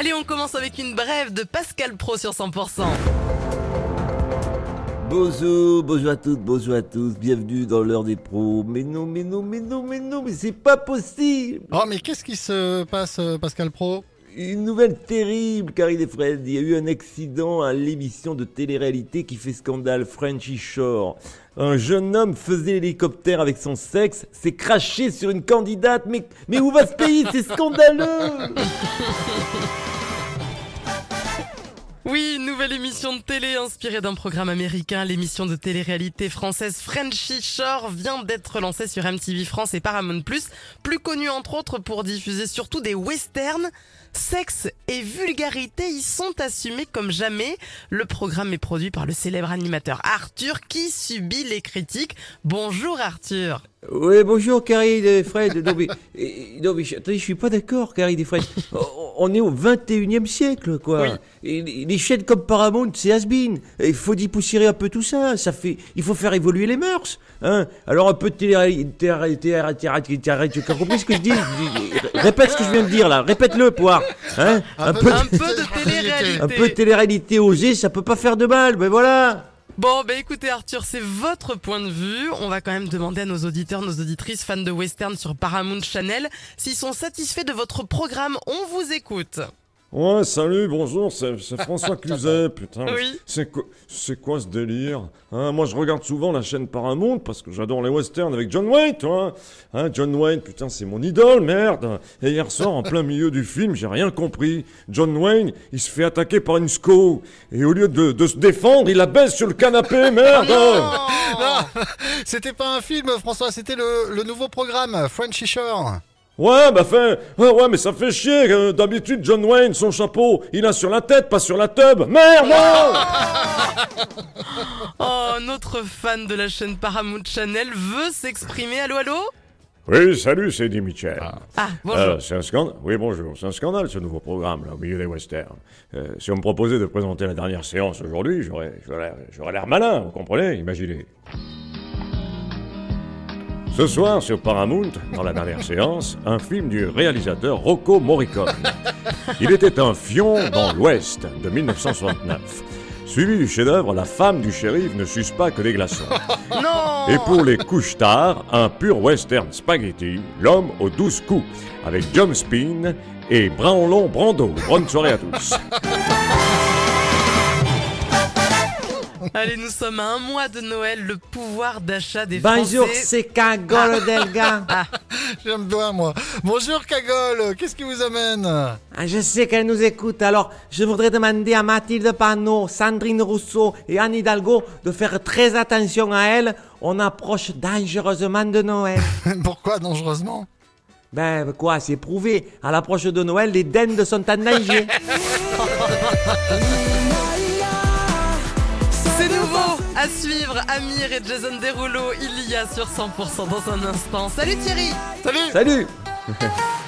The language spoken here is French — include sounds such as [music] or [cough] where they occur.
Allez, on commence avec une brève de Pascal Pro sur 100%. Bonjour, bonjour à toutes, bonjour à tous, bienvenue dans l'heure des pros. Mais non, mais non, mais non, mais non, mais c'est pas possible Oh, mais qu'est-ce qui se passe, euh, Pascal Pro? Une nouvelle terrible, Karine et Fred. Il y a eu un accident à l'émission de télé-réalité qui fait scandale, Frenchy Shore. Un jeune homme faisait l'hélicoptère avec son sexe, s'est craché sur une candidate, mais, mais où va ce pays? C'est scandaleux [laughs] Oui, nouvelle émission de télé inspirée d'un programme américain. L'émission de télé-réalité française Frenchy Shore vient d'être lancée sur MTV France et Paramount+, plus connue entre autres pour diffuser surtout des westerns. Sexe et vulgarité y sont assumés comme jamais. Le programme est produit par le célèbre animateur Arthur qui subit les critiques. Bonjour Arthur. Oui, bonjour Karine et Fred. Non mais, je- attendez, je suis pas d'accord, Karine et Fred. On- On est au 21e siècle, quoi. Oui. Et les chaînes comme Paramount, c'est has-been. Il faut dépoussiérer un peu tout ça. Ça fait, il faut faire évoluer les mœurs. Hein Alors un peu de télé-réalité. Tu as compris ce que je dis? [laughs] Répète ce que je viens de dire là. Répète-le, poire. Hein un, peu, Un de- peu de télé-réalité. un peu de télé-réalité osée, ça peut pas faire de mal. Mais voilà. Bon, bah écoutez Arthur, c'est votre point de vue. On va quand même demander à nos auditeurs, nos auditrices fans de western sur Paramount Channel s'ils sont satisfaits de votre programme. On vous écoute. Ouais, salut, bonjour, c'est François [laughs] Cluzet, putain. Oui. C'est quoi, c'est quoi ce délire hein, Moi, je regarde souvent la chaîne Paramount parce que j'adore les westerns avec John Wayne, toi. Hein, John Wayne, putain, c'est mon idole, merde. Et hier soir, en plein milieu du film, j'ai rien compris. John Wayne, il se fait attaquer par une SCO. Et au lieu de, de se défendre, il la baisse sur le canapé, [laughs] merde Non, [laughs] c'était pas un film, François, c'était le, le nouveau programme, Frenchy Shore. Ouais, bah fait, ouais, ouais, mais ça fait chier. euh, D'habitude, John Wayne, son chapeau, il a sur la tête, pas sur la tube. Merde [laughs] Oh, notre fan de la chaîne Paramount Channel veut s'exprimer. Allô, allô Oui, salut, c'est Eddie Mitchell. Ah, bonjour. Euh, c'est un scandale. Oui, bonjour. C'est un scandale ce nouveau programme là, au milieu des westerns. Euh, si on me proposait de présenter la dernière séance aujourd'hui, j'aurais, j'aurais, j'aurais l'air malin, vous comprenez? Imaginez. Ce soir sur Paramount, dans la dernière séance, un film du réalisateur Rocco Morricone. Il était un fion dans l'Ouest de 1969. Suivi du chef-d'œuvre La femme du shérif ne suce pas que des glaçons. non Et pour les couches tard, un pur western spaghetti, l'homme aux douze coups, avec John Spin et Branlon Brando. Bonne soirée à tous. Allez, nous sommes à un mois de Noël. Le pouvoir d'achat des Bonjour, Français... c'est Cagole Delga. J'aime bien, moi. Bonjour, Cagole, qu'est-ce qui vous amène Ah, je sais qu'elle nous écoute, alors je voudrais demander à Mathilde Panot, Sandrine Rousseau et Anne Hidalgo de faire très attention à elle. On approche dangereusement de Noël. [laughs] Pourquoi dangereusement? Ben quoi, c'est prouvé. À l'approche de Noël, les dindes sont en danger. [laughs] À suivre. Amir et Jason Derulo, il y a sur 100% dans un instant. Salut Thierry Salut Salut [laughs]